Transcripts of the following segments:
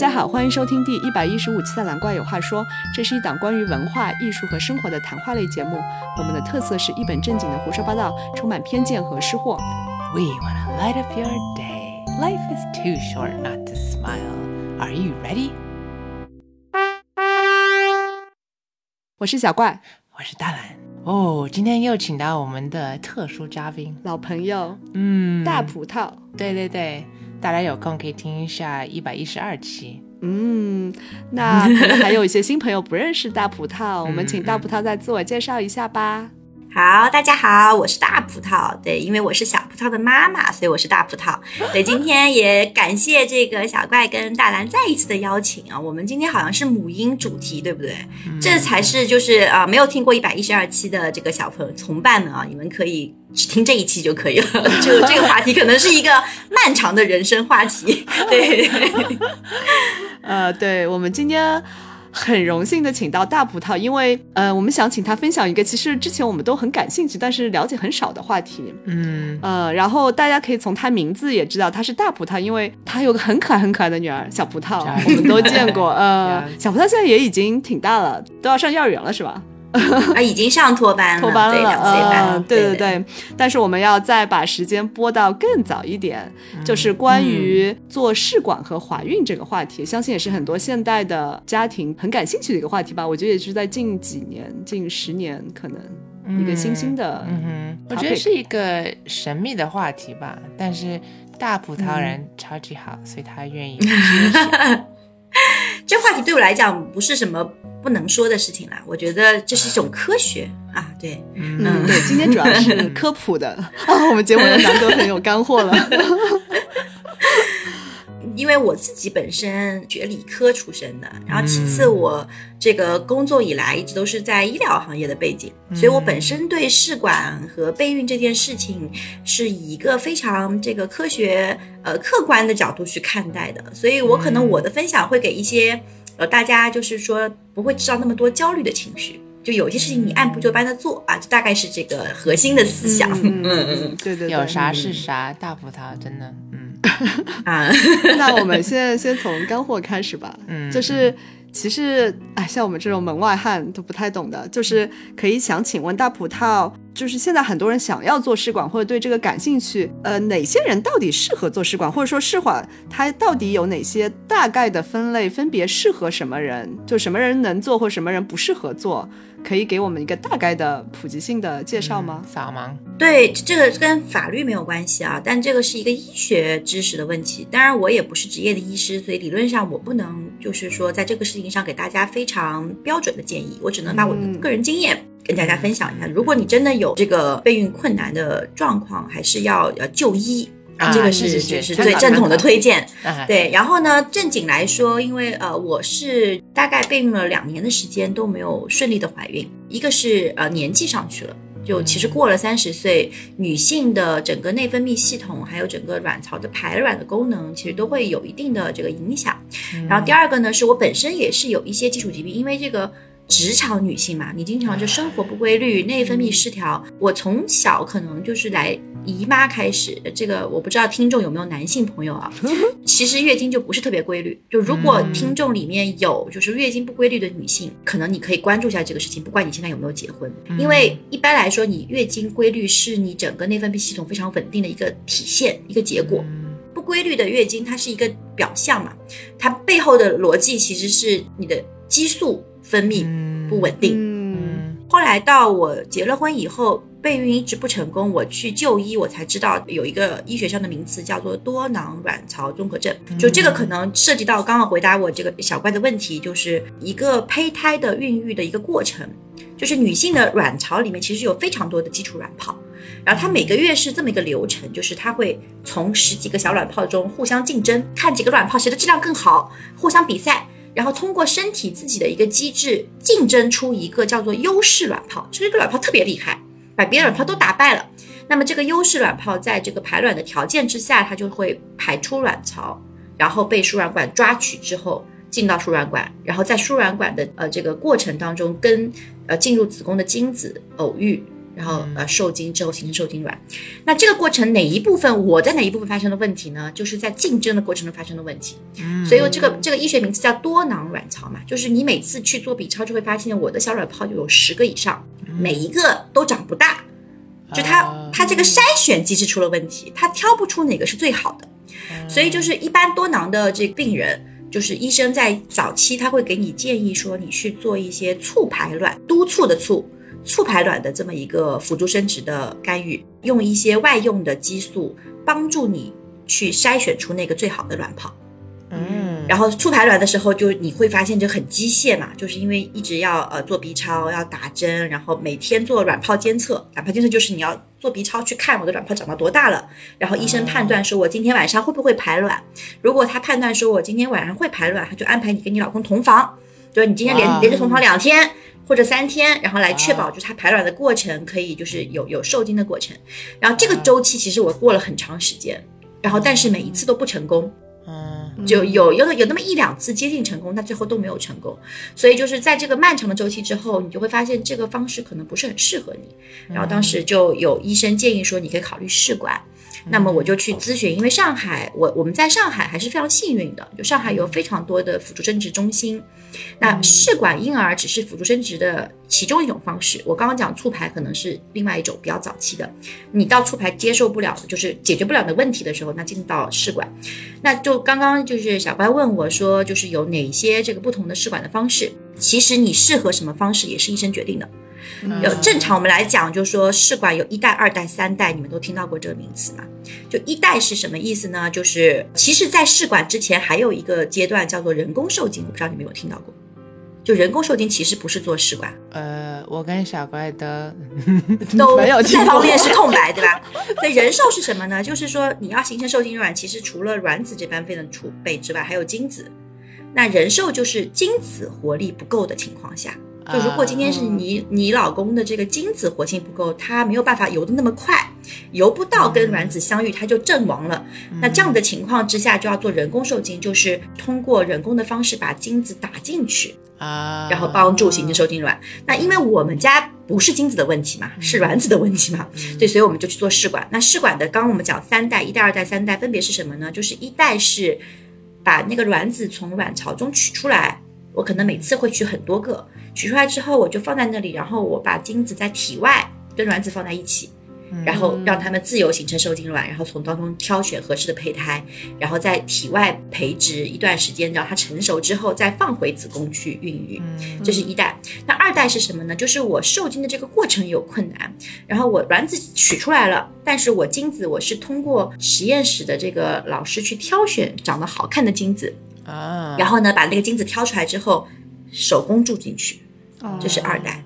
家好，欢迎收听第一百一十五期的《蓝怪有话说》，这是一档关于文化艺术和生活的谈话类节目。我们的特色是一本正经的胡说八道，充满偏见和失货。We want to light up your day. Life is too short not to smile. Are you ready? 我是小怪，我是大蓝。哦，今天又请到我们的特殊嘉宾，老朋友嗯，大葡萄。对对对，大家有空可以听一下一百一十二期。嗯，那可能还有一些新朋友不认识大葡萄，我们请大葡萄再自我介绍一下吧。好，大家好，我是大葡萄。对，因为我是小葡萄的妈妈，所以我是大葡萄。对，今天也感谢这个小怪跟大蓝再一次的邀请啊。我们今天好像是母婴主题，对不对？这才是就是啊、没有听过一百一十二期的这个小朋友同伴们啊，你们可以只听这一期就可以了。就这个话题可能是一个漫长的人生话题。对，呃，对，我们今天很荣幸的请到大葡萄，因为呃，我们想请他分享一个其实之前我们都很感兴趣，但是了解很少的话题。嗯，呃，然后大家可以从他名字也知道他是大葡萄，因为他有个很可爱很可爱的女儿小葡萄，我们都见过。呃 小葡萄现在也已经挺大了，都要上幼儿园了，是吧？啊，已经上托班了，托班了，两岁对对对。但是我们要再把时间拨到更早一点，就是关于做试管和怀孕这个话题，相信也是很多现代的家庭很感兴趣的一个话题吧。我觉得也是在近几年、近十年，可能一个新兴的，嗯哼，我觉得是一个神秘的话题吧，但是大葡萄人超级好，所以他愿意。这话题对我来讲不是什么不能说的事情啦，我觉得这是一种科学。啊，对，嗯，对，今天主要是科普的。啊，我们节目的难得很有干货了。因为我自己本身学理科出身的，然后其次我这个工作以来一直都是在医疗行业的背景，所以我本身对试管和备孕这件事情是以一个非常这个科学呃客观的角度去看待的，所以我可能我的分享会给一些呃大家就是说不会制造那么多焦虑的情绪。就有些事情你按部就班的做啊，就大概是这个核心的思想。嗯嗯嗯，对对 对，有啥是啥，大葡萄真的，嗯啊，那我们现在先从干货开始吧。嗯，就是其实，哎，像我们这种门外汉都不太懂的，就是可以想请问大葡萄，就是现在很多人想要做试管或者对这个感兴趣，呃，哪些人到底适合做试管，或者说试管它到底有哪些大概的分类，分别适合什么人，就什么人能做或什么人不适合做，可以给我们一个大概的普及性的介绍吗？扫盲，对，这个跟法律没有关系啊，但这个是一个医学知识的问题。当然，我也不是职业的医师，所以理论上我不能就是说在这个事情上给大家非常标准的建议，我只能把我的嗯个人经验跟大家分享一下。如果你真的有这个备孕困难的状况，还是要要就医。啊这个是是是最正统的推荐。啊，对，然后呢，正经来说，因为呃，我是大概备孕了两年的时间都没有顺利的怀孕，一个是呃年纪上去了。就其实过了三十岁，女性的整个内分泌系统，还有整个卵巢的排卵的功能，其实都会有一定的这个影响。然后第二个呢，是我本身也是有一些基础疾病，因为这个职场女性嘛，你经常就生活不规律，内分泌失调。我从小可能就是来姨妈开始，这个我不知道听众有没有男性朋友啊？其实月经就不是特别规律。就如果听众里面有就是月经不规律的女性，可能你可以关注一下这个事情，不管你现在有没有结婚，因为一般来说，你月经规律是你整个内分泌系统非常稳定的一个体现，一个结果。不规律的月经，它是一个表象嘛，它背后的逻辑其实是你的激素分泌不稳定。嗯后来到我结了婚以后，备孕一直不成功，我去就医，我才知道有一个医学上的名词叫做多囊卵巢综合症。就这个可能涉及到刚刚回答我这个小怪的问题，就是一个胚胎的孕育的一个过程。就是女性的卵巢里面其实有非常多的基础卵泡，然后它每个月是这么一个流程，就是它会从十几个小卵泡中互相竞争，看几个卵泡谁的质量更好，互相比赛。然后通过身体自己的一个机制竞争出一个叫做优势卵泡，这个卵泡特别厉害，把别的卵泡都打败了。那么这个优势卵泡在这个排卵的条件之下，它就会排出卵巢，然后被输卵管抓取之后进到输卵管，然后在输卵管的呃这个过程当中跟呃进入子宫的精子偶遇。然后呃受精之后形成受精卵。那这个过程哪一部分我在哪一部分发生的问题呢？就是在竞争的过程中发生的问题。所以这个这个医学名字叫多囊卵巢嘛，就是你每次去做 B 超就会发现我的小卵泡就有十个以上，每一个都长不大，就它它这个筛选机制出了问题，它挑不出哪个是最好的。所以就是一般多囊的这个病人。就是医生在早期他会给你建议说，你去做一些促排卵，督促的促，促排卵的这么一个辅助生殖的干预，用一些外用的激素帮助你去筛选出那个最好的卵泡。嗯，然后促排卵的时候，就你会发现就很机械嘛，就是因为一直要呃做 B 超，要打针，然后每天做卵泡监测。卵泡监测就是你要做 B 超去看我的卵泡长到多大了，然后医生判断说我今天晚上会不会排卵。如果他判断说我今天晚上会排卵，他就安排你跟你老公同房，就是你今天连连着同房两天或者三天，然后来确保就是它排卵的过程可以就是有有受精的过程。然后这个周期其实我过了很长时间，然后但是每一次都不成功。嗯，就有有有那么一两次接近成功，但最后都没有成功。所以就是在这个漫长的周期之后，你就会发现这个方式可能不是很适合你。然后当时就有医生建议说，你可以考虑试管。那么我就去咨询，因为上海我我们在上海还是非常幸运的，就上海有非常多的辅助生殖中心。那试管婴儿只是辅助生殖的其中一种方式。我刚刚讲促排可能是另外一种比较早期的。你到促排接受不了，就是解决不了的问题的时候，那进到试管。那就刚刚就是小乖问我说，就是有哪些这个不同的试管的方式？其实你适合什么方式也是医生决定的。有正常我们来讲，就是说试管有一代、二代、三代，你们都听到过这个名词嘛？就一代是什么意思呢？就是其实，在试管之前还有一个阶段叫做人工受精，我不知道你们有听到过。就人工受精其实不是做试管，呃，我跟小乖的 都这方面是空白，对吧？所以人受是什么呢？就是说你要形成受精卵，其实除了卵子这般费的储备之外，还有精子。那人受就是精子活力不够的情况下，就如果今天是你你老公的这个精子活性不够，他没有办法游得那么快，游不到跟卵子相遇，他就阵亡了。那这样的情况之下，就要做人工受精，就是通过人工的方式把精子打进去，啊，然后帮助形成受精卵。那因为我们家不是精子的问题嘛，是卵子的问题嘛，对，所以我们就去做试管。那试管的，刚刚我们讲三代，一代、二代、三代分别是什么呢？就是一代是把那个卵子从卵巢中取出来，我可能每次会取很多个，取出来之后我就放在那里，然后我把精子在体外跟卵子放在一起。然后让他们自由形成受精卵，然后从当中挑选合适的胚胎，然后在体外培植一段时间，让它成熟之后再放回子宫去孕育。这是一代。那二代是什么呢？就是我受精的这个过程有困难，然后我卵子取出来了，但是我精子我是通过实验室的这个老师去挑选长得好看的精子，啊，然后呢把那个精子挑出来之后手工注进去。这是二代。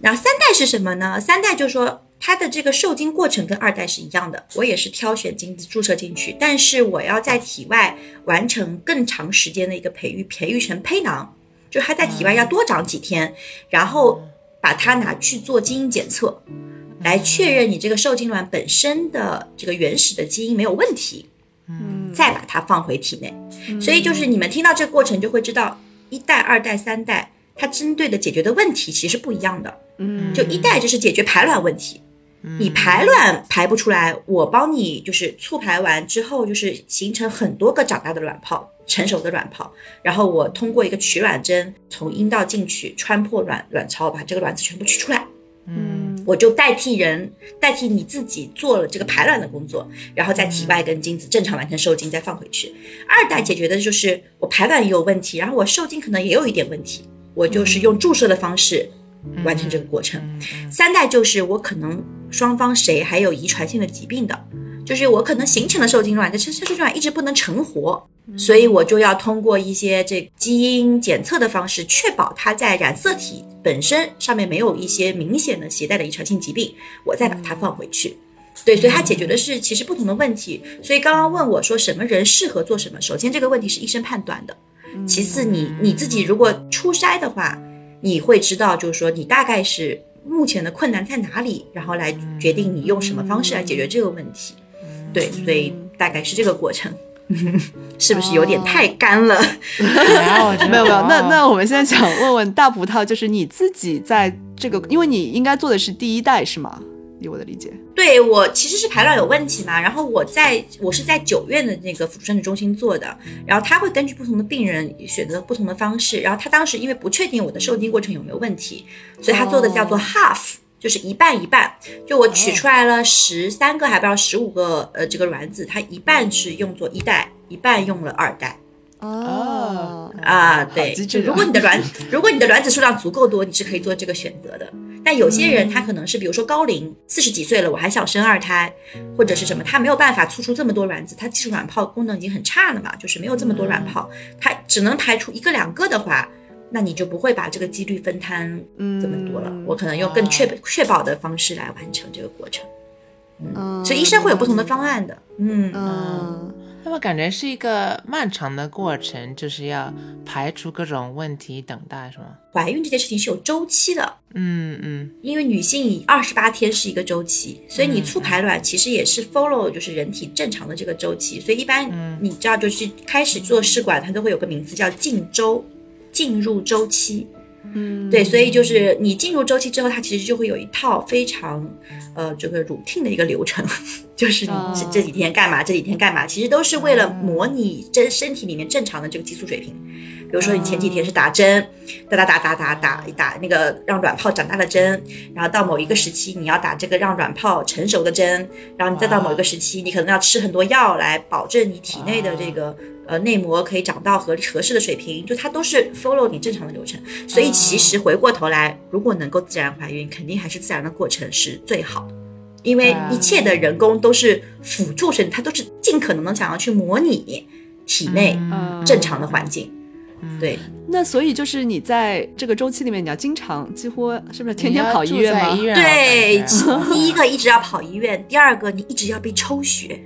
然后三代是什么呢？三代就是说它的这个受精过程跟二代是一样的，我也是挑选精子注射进去，但是我要在体外完成更长时间的一个培育，培育成胚囊，就它在体外要多长几天，然后把它拿去做基因检测，来确认你这个受精卵本身的这个原始的基因没有问题，嗯，再把它放回体内。所以就是你们听到这个过程就会知道，一代、二代、三代，它针对的解决的问题其实不一样的。嗯，就一代就是解决排卵问题，你排卵排不出来，我帮你就是促排完之后，就是形成很多个长大的卵泡，成熟的卵泡，然后我通过一个取卵针从阴道进去，穿破卵卵巢，把这个卵子全部取出来。嗯我就代替人，代替你自己做了这个排卵的工作，然后在体外跟精子正常完成受精，再放回去。二代解决的就是我排卵也有问题，然后我受精可能也有一点问题，我就是用注射的方式完成这个过程。三代就是我可能双方谁还有遗传性的疾病的，就是我可能形成了受精卵，但是受精卵一直不能成活，所以我就要通过一些这基因检测的方式，确保它在染色体本身上面没有一些明显的携带的遗传性疾病，我再把它放回去。对，所以它解决的是其实不同的问题。所以刚刚问我说什么人适合做什么，首先这个问题是医生判断的，其次你你自己如果初筛的话，你会知道就是说你大概是目前的困难在哪里，然后来决定你用什么方式来解决这个问题。对，所以大概是这个过程。是不是有点太干了？没有没有，那哦那我们现在想问问大葡萄，就是你自己在这个，因为你应该做的是第一代是吗？以我的理解，对我其实是排卵有问题嘛，然后我在我是在九院的那个辅助生殖中心做的，然后他会根据不同的病人选择不同的方式，然后他当时因为不确定我的受精过程有没有问题，所以他做的叫做 half，、就是一半一半，就我取出来了十三个还不知道十五个呃这个卵子，它一半是用作一代，一半用了二代。哦啊，对，如果你的卵，如果你的卵子数量足够多，你是可以做这个选择的。但有些人他可能是，比如说高龄，四十几岁了，我还想生二胎，或者是什么，他没有办法促出这么多卵子，他技术卵泡功能已经很差了嘛，就是没有这么多卵泡，他只能排出一个两个的话，那你就不会把这个几率分摊这么多了。嗯我可能用更确确保的方式来完成这个过程。嗯，所以医生会有不同的方案的。嗯，嗯那么感觉是一个漫长的过程，就是要排除各种问题，等待，是吗？怀孕这件事情是有周期的。嗯嗯因为女性以二十八天是一个周期，所以你促排卵其实也是 follow 就是人体正常的这个周期，所以一般你知道就是开始做试管，它都会有个名字叫进周，进入周期。嗯，对，所以就是你进入周期之后，它其实就会有一套非常呃这个乳听的一个流程，就是你哦这这几天干嘛，这几天干嘛，其实都是为了模拟真身体里面正常的这个激素水平。比如说你前几天是打针，打打打打打打打那个让卵泡长大的针，然后到某一个时期你要打这个让卵泡成熟的针，然后你再到某一个时期，你可能要吃很多药来保证你体内的这个呃内膜可以长到合合适的水平，就它都是 follow 你正常的流程。所以其实回过头来，如果能够自然怀孕，肯定还是自然的过程是最好的。因为一切的人工都是辅助生，它都是尽可能的想要去模拟体内嗯正常的环境。对，那所以就是你在这个周期里面，你要经常几乎是不是天天跑医院吗？医院对，第一个一直要跑医院，第二个你一直要被抽血。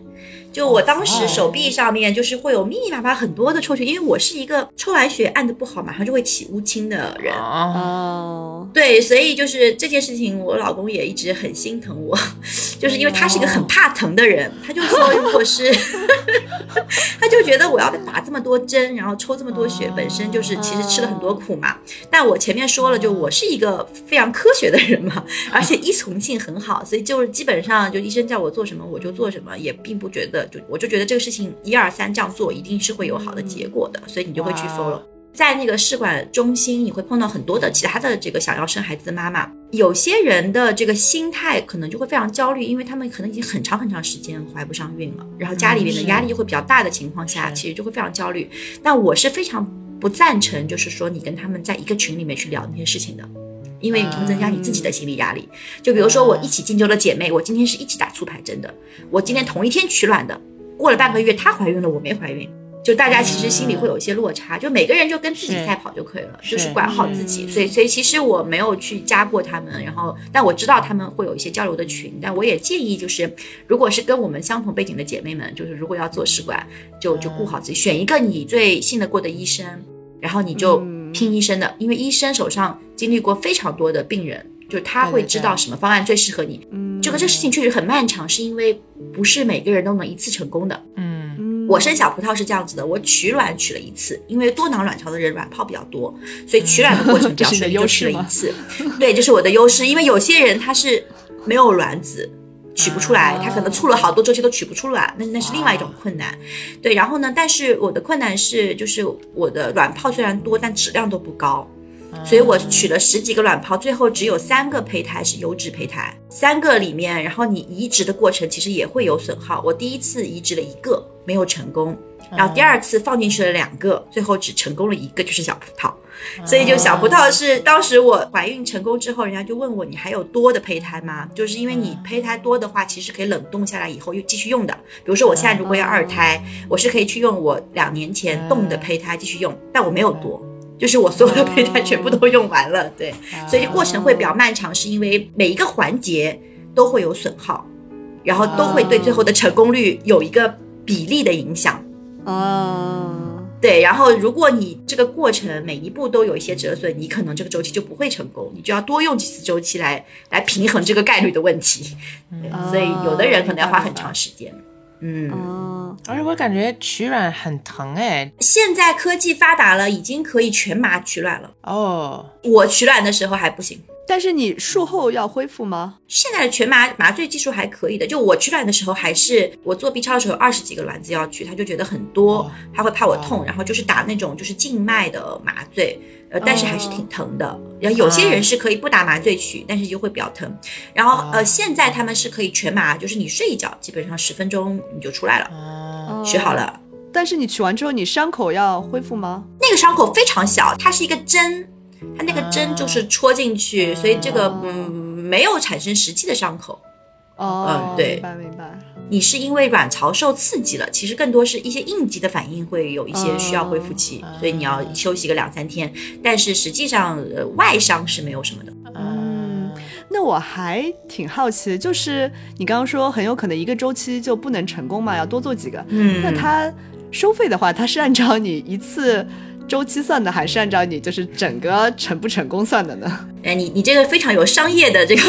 就我当时手臂上面就是会有密密麻麻很多的抽血，因为我是一个抽完血按的不好，马上就会起乌青的人。哦，哦，对，所以就是这件事情，我老公也一直很心疼我，就是因为他是一个很怕疼的人，他就说，如果是，他就觉得我要打这么多针，然后抽这么多血，本身就是其实吃了很多苦嘛。但我前面说了，就我是一个非常科学的人嘛，而且依从性很好，所以就是基本上就医生叫我做什么我就做什么，也并不觉得就我就觉得这个事情一二三这样做一定是会有好的结果的，所以你就会去哇 follow。在那个试管中心，你会碰到很多的其他的这个想要生孩子的妈妈。有些人的这个心态可能就会非常焦虑，因为他们可能已经很长很长时间怀不上孕了，然后家里面的压力又会比较大的情况下，是其实就会非常焦虑。但我是非常不赞成，就是说你跟他们在一个群里面去聊那些事情的。因为你会增加你自己的心理压力，就比如说我一起进修的姐妹，我今天是一起打促排针的，我今天同一天取卵的，过了半个月她怀孕了，我没怀孕，就大家其实心里会有一些落差，就每个人就跟自己赛跑就可以了，是就是管好自己。所以，所以其实我没有去加过他们，然后但我知道他们会有一些交流的群，但我也建议就是，如果是跟我们相同背景的姐妹们，就是如果要做试管，就就顾好自己，选一个你最信得过的医生，然后你就嗯听医生的，因为医生手上经历过非常多的病人，就是他会知道什么方案最适合你。嗯，这个这事情确实很漫长，是因为不是每个人都能一次成功的。嗯嗯，我生小葡萄是这样子的，我取卵取了一次，因为多囊卵巢的人卵泡比较多，所以取卵的过程比较这是你的顺利，就优势吗取了一次。对，这是我的优势，因为有些人他是没有卵子。取不出来，他可能促了好多周期都取不出来，那那是另外一种困难。对，然后呢，但是我的困难是，就是我的卵泡虽然多，但质量都不高，所以我取了十几个卵泡，最后只有三个胚胎是优质胚胎，三个里面，然后你移植的过程其实也会有损耗。我第一次移植了一个，没有成功，然后第二次放进去了两个，最后只成功了一个，就是小葡萄。所以就小葡萄是当时我怀孕成功之后，人家就问我你还有多的胚胎吗？就是因为你胚胎多的话，其实可以冷冻下来以后又继续用的。比如说我现在如果要二胎，我是可以去用我两年前冻的胚胎继续用，但我没有多。就是我所有的胚胎全部都用完了，对，所以过程会比较漫长，是因为每一个环节都会有损耗，然后都会对最后的成功率有一个比例的影响。啊，对，然后如果你这个过程每一步都有一些折损，你可能这个周期就不会成功，你就要多用几次周期来来平衡这个概率的问题。所以有的人可能要花很长时间。嗯，哦，而且我感觉取卵很疼哎。现在科技发达了，已经可以全麻取卵了。哦，我取卵的时候还不行，但是你术后要恢复吗？现在的全麻麻醉技术还可以的。就我取卵的时候，还是我做 B 超的时候，二十几个卵子要取，他就觉得很多哦，他会怕我痛哦，然后就是打那种就是静脉的麻醉。呃，但是还是哦挺疼的。然后有些人是可以不打麻醉取，但是就会比较疼。然后呃，哦现在他们是可以全麻，就是你睡一觉，基本上十分钟你就出来了，哦，取好了。但是你取完之后，你伤口要恢复吗？那个伤口非常小，它是一个针，它那个针就是戳进去，所以这个哦嗯没有产生实际的伤口。哦，嗯对明白明白。你是因为卵巢受刺激了，其实更多是一些应激的反应会有一些需要恢复期，哦所以你要休息个两三天。但是实际上，呃，外伤是没有什么的。嗯，那我还挺好奇，就是你刚刚说很有可能一个周期就不能成功嘛，要多做几个。嗯那它收费的话，它是按照你一次周期算的，还是按照你就是整个成不成功算的呢？哎，你你这个非常有商业的这个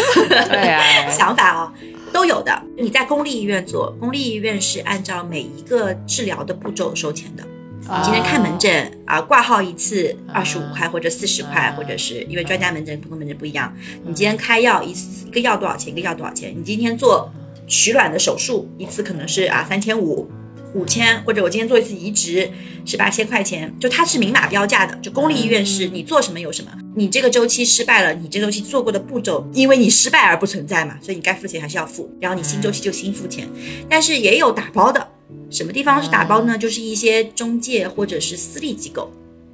想法哦、都有的。你在公立医院做，公立医院是按照每一个治疗的步骤收钱的。你今天看门诊啊，挂号一次二十五块啊或者四十块，啊或者是因为专家门诊、普通门诊不一样。你今天开药一次一个药多少钱？一个药多少钱？你今天做取卵的手术一次可能是啊三千五。五千，或者我今天做一次移植是八千块钱，就它是明码标价的。就公立医院是你做什么有什么，你这个周期失败了，你这个周期做过的步骤，因为你失败而不存在嘛，所以你该付钱还是要付，然后你新周期就新付钱。但是也有打包的，什么地方是打包呢？就是一些中介或者是私立机构，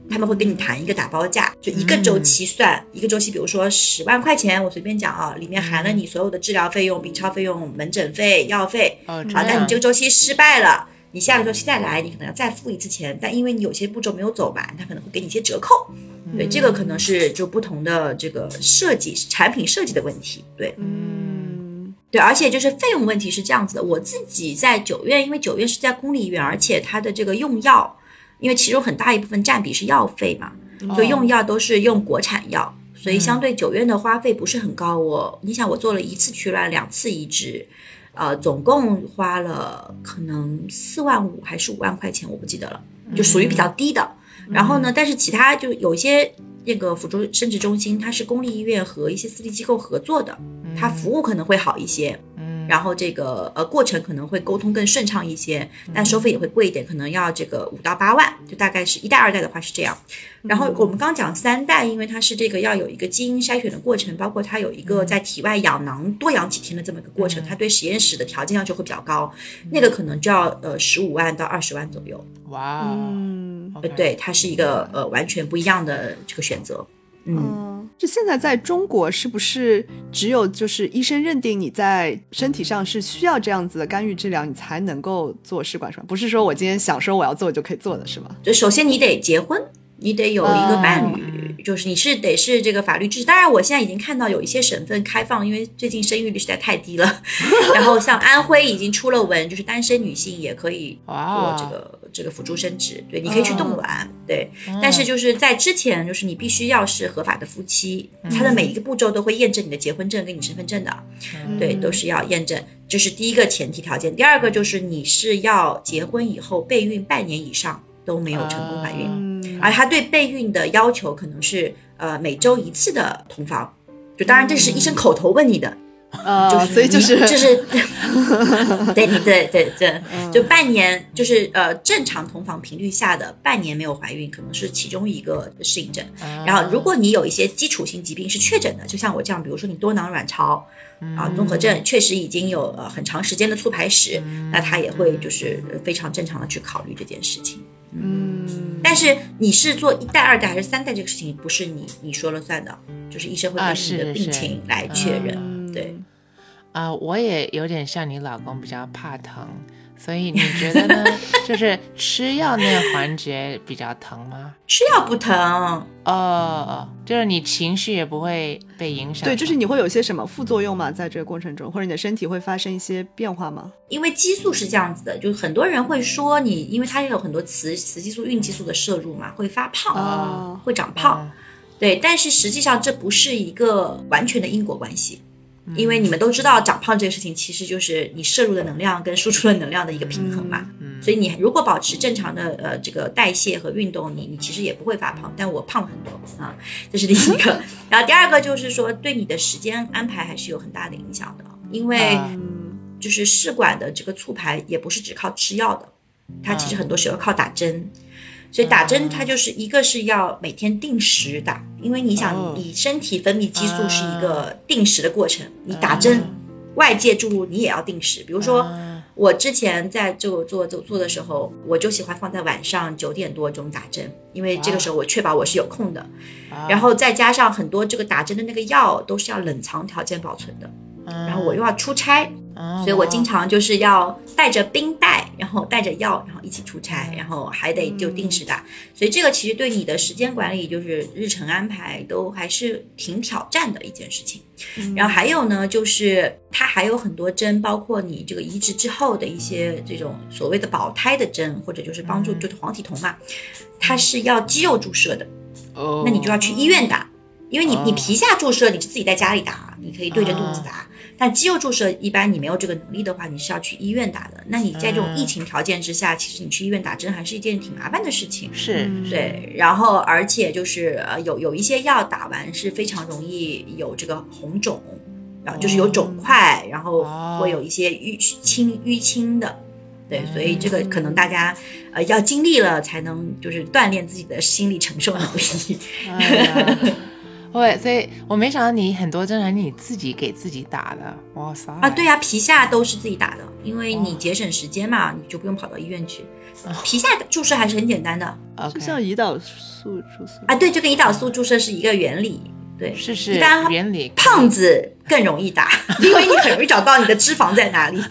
他们会跟你谈一个打包价，就一个周期算、一个周期，比如说十万块钱，我随便讲啊，里面含了你所有的治疗费用、B 超费用、门诊费、药费。哦，好，但你这个周期失败了。你下个周期再来，你可能要再付一次钱，但因为你有些步骤没有走完，他可能会给你一些折扣。对，这个可能是就不同的这个设计产品设计的问题。对，嗯对，而且就是费用问题是这样子的，我自己在九院，因为九院是在公立医院，而且它的这个用药，因为其中很大一部分占比是药费嘛，就用药都是用国产药，所以相对九院的花费不是很高。我你想，我做了一次取卵，两次移植，呃，总共花了可能四万五还是五万块钱，我不记得了，就属于比较低的。然后呢，但是其他就有一些那个辅助生殖中心，它是公立医院和一些私立机构合作的，它服务可能会好一些。嗯，然后这个呃过程可能会沟通更顺畅一些，但收费也会贵一点，可能要这个五到八万，就大概是一代二代的话是这样。然后我们刚讲三代，因为它是这个要有一个基因筛选的过程，包括它有一个在体外养囊多养几天的这么一个过程，它对实验室的条件要求会比较高，那个可能就要呃十五万到二十万左右。哇哦，对，它是一个呃完全不一样的这个选择。嗯，嗯，就现在在中国是不是只有就是医生认定你在身体上是需要这样子的干预治疗，你才能够做试管栓？不是说我今天想说我要做就可以做的是吗？就首先你得结婚，你得有一个伴侣，就是你是得是这个法律支持。当然，我现在已经看到有一些省份开放，因为最近生育率实在太低了。然后像安徽已经出了文，就是单身女性也可以做这个这个辅助生殖，对，你可以去冻卵，对。但是嗯就是在之前，就是你必须要是合法的夫妻，它的每一个步骤都会验证你的结婚证跟你身份证的。对，都是要验证，这是第一个前提条件。第二个就是你是要结婚以后备孕半年以上都没有成功怀孕，嗯而他对备孕的要求可能是呃每周一次的同房，就当然这是医生口头问你的，呃，就是所以就是就是 对你对对对，就半年就是呃正常同房频率下的半年没有怀孕，可能是其中一个适应症。然后，如果你有一些基础性疾病是确诊的，就像我这样，比如说你多囊卵巢啊综合症，确实已经有呃很长时间的促排史，那他也会就是非常正常的去考虑这件事情。嗯，但是你是做一代、二代还是三代这个事情，不是你你说了算的，就是医生会啊根据你的病情来确认。嗯对，啊、我也有点像你老公，比较怕疼，所以你觉得呢？就是吃药那个环节比较疼吗？吃药不疼，哦，就是你情绪也不会被影响。对，就是你会有些什么副作用吗？在这个过程中，或者你的身体会发生一些变化吗？因为激素是这样子的，就很多人会说你，因为它也有很多雌雌激素、孕激素的摄入嘛，会发胖，哦会长胖。嗯对，但是实际上这不是一个完全的因果关系。因为你们都知道长胖这个事情其实就是你摄入的能量跟输出的能量的一个平衡嘛。嗯，所以你如果保持正常的呃这个代谢和运动，你你其实也不会发胖。但我胖了很多啊，这是第一个。然后第二个就是说对你的时间安排还是有很大的影响的，因为就是试管的这个促排也不是只靠吃药的，它其实很多时候靠打针。所以打针它就是一个是要每天定时打，因为你想哦。你身体分泌激素是一个定时的过程，你打针外界注入你也要定时，比如说。啊。我之前在就做做做的时候，我就喜欢放在晚上九点多钟打针，因为这个时候我确保我是有空的。啊。然后再加上很多这个打针的那个药都是要冷藏条件保存的，然后我又要出差，啊所以我经常就是要带着冰袋，然后带着药，然后一起出差，然后还得就定时打。所以这个其实对你的时间管理，就是日程安排都还是挺挑战的一件事情。然后还有呢，就是它还有很多针，包括你这个移植之后的一些这种所谓的保胎的针，或者就是帮助就是黄体酮嘛，它是要肌肉注射的，哦，那你就要去医院打，因为你你哦皮下注射你是自己在家里打，你可以对着肚子打。但肌肉注射一般你没有这个能力的话，你是要去医院打的。那你在这种嗯疫情条件之下，其实你去医院打针还是一件挺麻烦的事情。是嗯对，然后而且就是呃有有一些药打完是非常容易有这个红肿，然后就是有肿块，然后哦会有一些淤青淤青的。对，所以这个可能大家呃要经历了才能就是锻炼自己的心理承受能力。哎呀对，所以我没想到你很多针还是你自己给自己打的，哇塞！啊，对呀、皮下都是自己打的，因为你哦节省时间嘛，你就不用跑到医院去。皮下注射还是很简单的就像胰岛素注射啊，对，就跟胰岛素注射是一个原理。对，是是一般原理胖子更容易打，因为你很容易找到你的脂肪在哪里。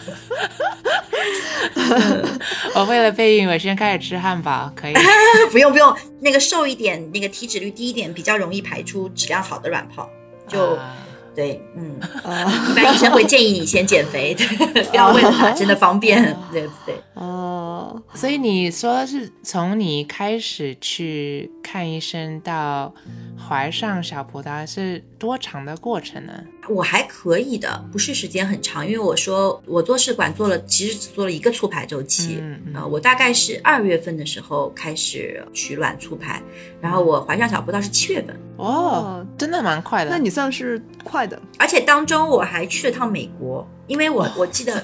我为了备孕，我先开始吃汉堡，可以。不用不用，那个瘦一点，那个体脂率低一点，比较容易排出质量好的卵泡。就、啊对，嗯，啊一般医生会建议你先减肥，不要为了打针的方便，对不对？哦，所以你说是从你开始去看医生到怀上小葡萄是多长的过程呢？我还可以的，不是时间很长，因为我说我做试管做了，其实只做了一个促排周期。嗯嗯呃，我大概是二月份的时候开始取卵促排，然后我怀上小葡萄是七月份，哦，真的蛮快的。那你算是快的，而且当中我还去了趟美国，因为我我记得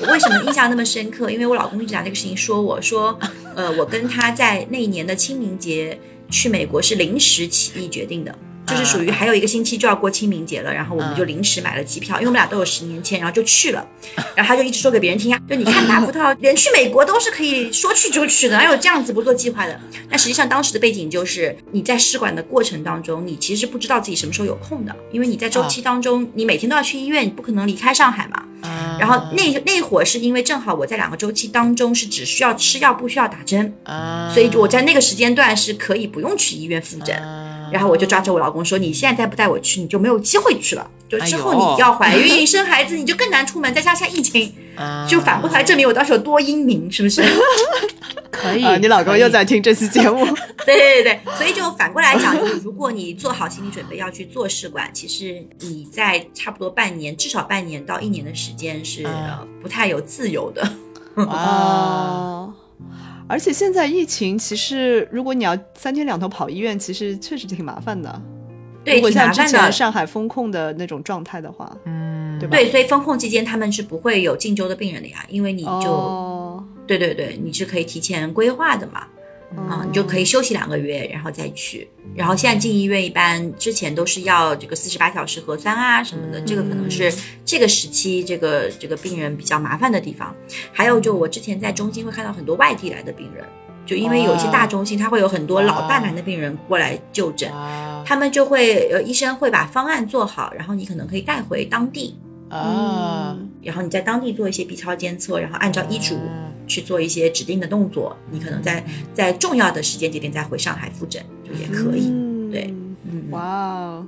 我为什么印象那么深刻，因为我老公一直拿这个事情说我说，呃，我跟他在那一年的清明节去美国是临时起意决定的。就是属于还有一个星期就要过清明节了，然后我们就临时买了机票，因为我们俩都有十年签，然后就去了。然后他就一直说给别人听呀，就你看大葡萄连去美国都是可以说去就去的，哪有这样子不做计划的？但实际上当时的背景就是你在试管的过程当中，你其实不知道自己什么时候有空的，因为你在周期当中，你每天都要去医院，你不可能离开上海嘛。啊，然后那那会儿是因为正好我在两个周期当中是只需要吃药不需要打针，啊，所以我在那个时间段是可以不用去医院复诊。啊然后我就抓着我老公说：“你现在再不带我去，你就没有机会去了。就之后你要怀孕、生孩子，你就更难出门。再加上疫情，啊就反过来证明我当时有多英明，是不是？可以啊，你老公又在听这期节目，对对对对，所以就反过来讲，就是如果你做好心理准备要去做试管，其实你在差不多半年，至少半年到一年的时间是、不太有自由的。哇，哦。而且现在疫情，其实如果你要三天两头跑医院，其实确实挺麻烦的。对，如果挺麻烦的像之前。上海封控的那种状态的话，嗯，对吧对，所以封控期间他们是不会有进州的病人的呀，因为你就、哦，对对对，你是可以提前规划的嘛。啊，你就可以休息两个月，然后再去。然后现在进医院一般之前都是要这个四十八小时核酸啊什么的，这个可能是这个时期这个这个病人比较麻烦的地方。还有就我之前在中心会看到很多外地来的病人，就因为有一些大中心，他会有很多老大难的病人过来就诊，啊他们就会呃医生会把方案做好，然后你可能可以带回当地，啊，然后你在当地做一些 B 超监测，然后按照医嘱。去做一些指定的动作，你可能在在重要的时间节点再回上海复诊，就也可以。嗯对，嗯，哇哦，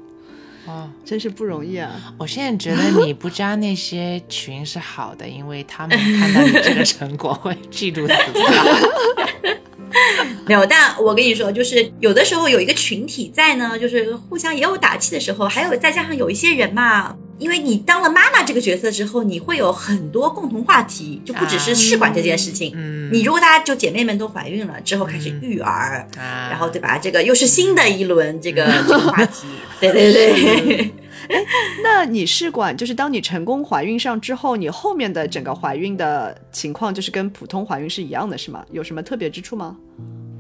哇！真是不容易啊！我现在觉得你不加那些群是好的，因为他们看到你这个成果会嫉妒死掉。没有，但我跟你说，就是有的时候有一个群体在呢，就是互相也有打气的时候，还有再加上有一些人嘛，因为你当了妈妈这个角色之后，你会有很多共同话题，就不只是试管这件事情。嗯，你如果大家就姐妹们都怀孕了之后开始育儿，啊，然后对吧？这个又是新的一轮这个这个话题，对 对对。哎那你试管就是当你成功怀孕上之后，你后面的整个怀孕的情况就是跟普通怀孕是一样的，是吗？有什么特别之处吗？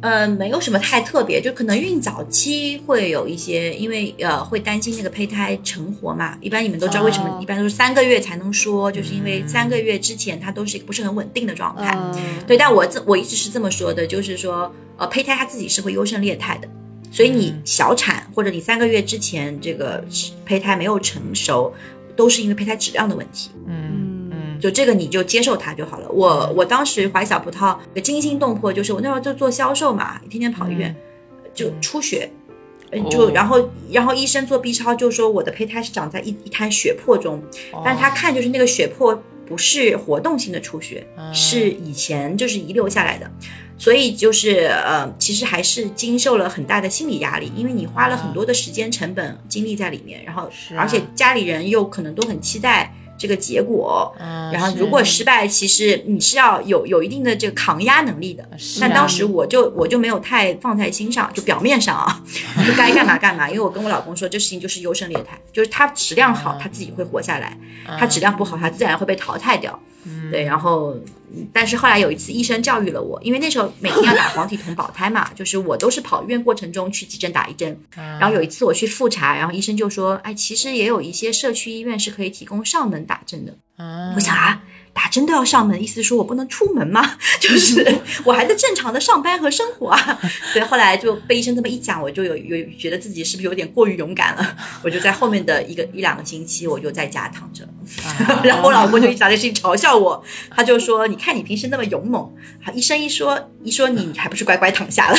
呃，没有什么太特别，就可能孕早期会有一些，因为呃会担心那个胚胎成活嘛。一般你们都知道为什么哦一般都是三个月才能说，就是因为三个月之前它都是一个不是很稳定的状态。嗯，对，但我这我一直是这么说的，就是说呃胚胎它自己是会优胜劣汰的，所以你小产或者你三个月之前这个胚胎没有成熟，都是因为胚胎质量的问题。嗯嗯就这个你就接受它就好了。我我当时怀小葡萄惊心动魄，就是我那时候就做销售嘛，天天跑医院，就出血。呃就哦然后，然后医生做 B 超就说我的胚胎是长在一一滩血泊中，但是他看就是那个血泊不是活动性的出血，嗯是以前就是遗留下来的，所以就是呃，其实还是经受了很大的心理压力，因为你花了很多的时间成本精力在里面，然后而且家里人又可能都很期待这个结果，嗯然后如果失败，其实你是要有有一定的这个抗压能力的。啊但当时我就我就没有太放在心上，就表面上啊，就该干嘛干嘛。因为我跟我老公说，这事情就是优胜劣汰，就是他质量好，他自己会活下来；他质量不好，他自然会被淘汰掉。对，然后，嗯但是后来有一次医生教育了我，因为那时候每天要打黄体酮保胎嘛，就是我都是跑医院过程中去急诊打一针，然后有一次我去复查，然后医生就说，哎，其实也有一些社区医院是可以提供上门打针的。嗯我想啊，打针都要上门，意思是说我不能出门吗？就是 我还在正常的上班和生活啊。所以后来就被医生这么一讲，我就有有觉得自己是不是有点过于勇敢了？我就在后面的一个一两个星期，我就在家躺着。啊 然后我老公就一直拿这事情嘲笑我，他就说：“你看你平时那么勇猛，好医生一说一说你，你还不是乖乖躺下了？”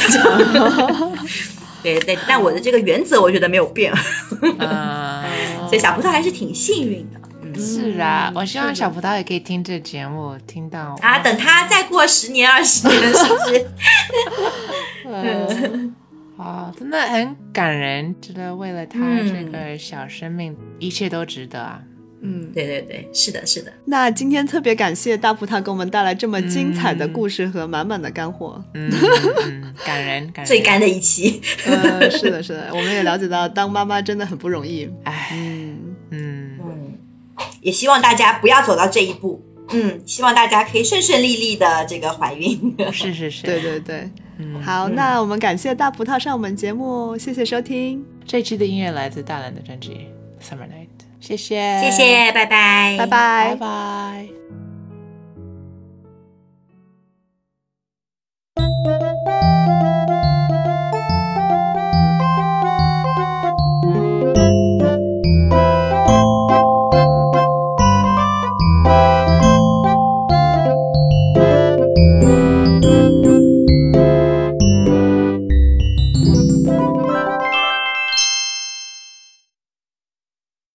对对，但我的这个原则我觉得没有变，嗯所以小葡萄还是挺幸运的。嗯是啊，我希望小葡萄也可以听这节目，听到啊，等他再过十年二十年，是不是？嗯，哦，真的很感人，值得为了他嗯这个小生命，一切都值得啊。嗯，对对对，是的，是的。那今天特别感谢大葡萄给我们带来这么精彩的故事和满满的干货。嗯嗯，感人感人，最干的一期，呃，是的，是的，我们也了解到当妈妈真的很不容易。哎，嗯，嗯，嗯，也希望大家不要走到这一步。嗯，希望大家可以顺顺利利的这个怀孕。是是是，对对对。嗯，好，那我们感谢大葡萄上我们节目，谢谢收听，这期的音乐来自大蓝的专辑《Summer Night》，谢谢，谢，谢，拜拜，拜拜拜拜。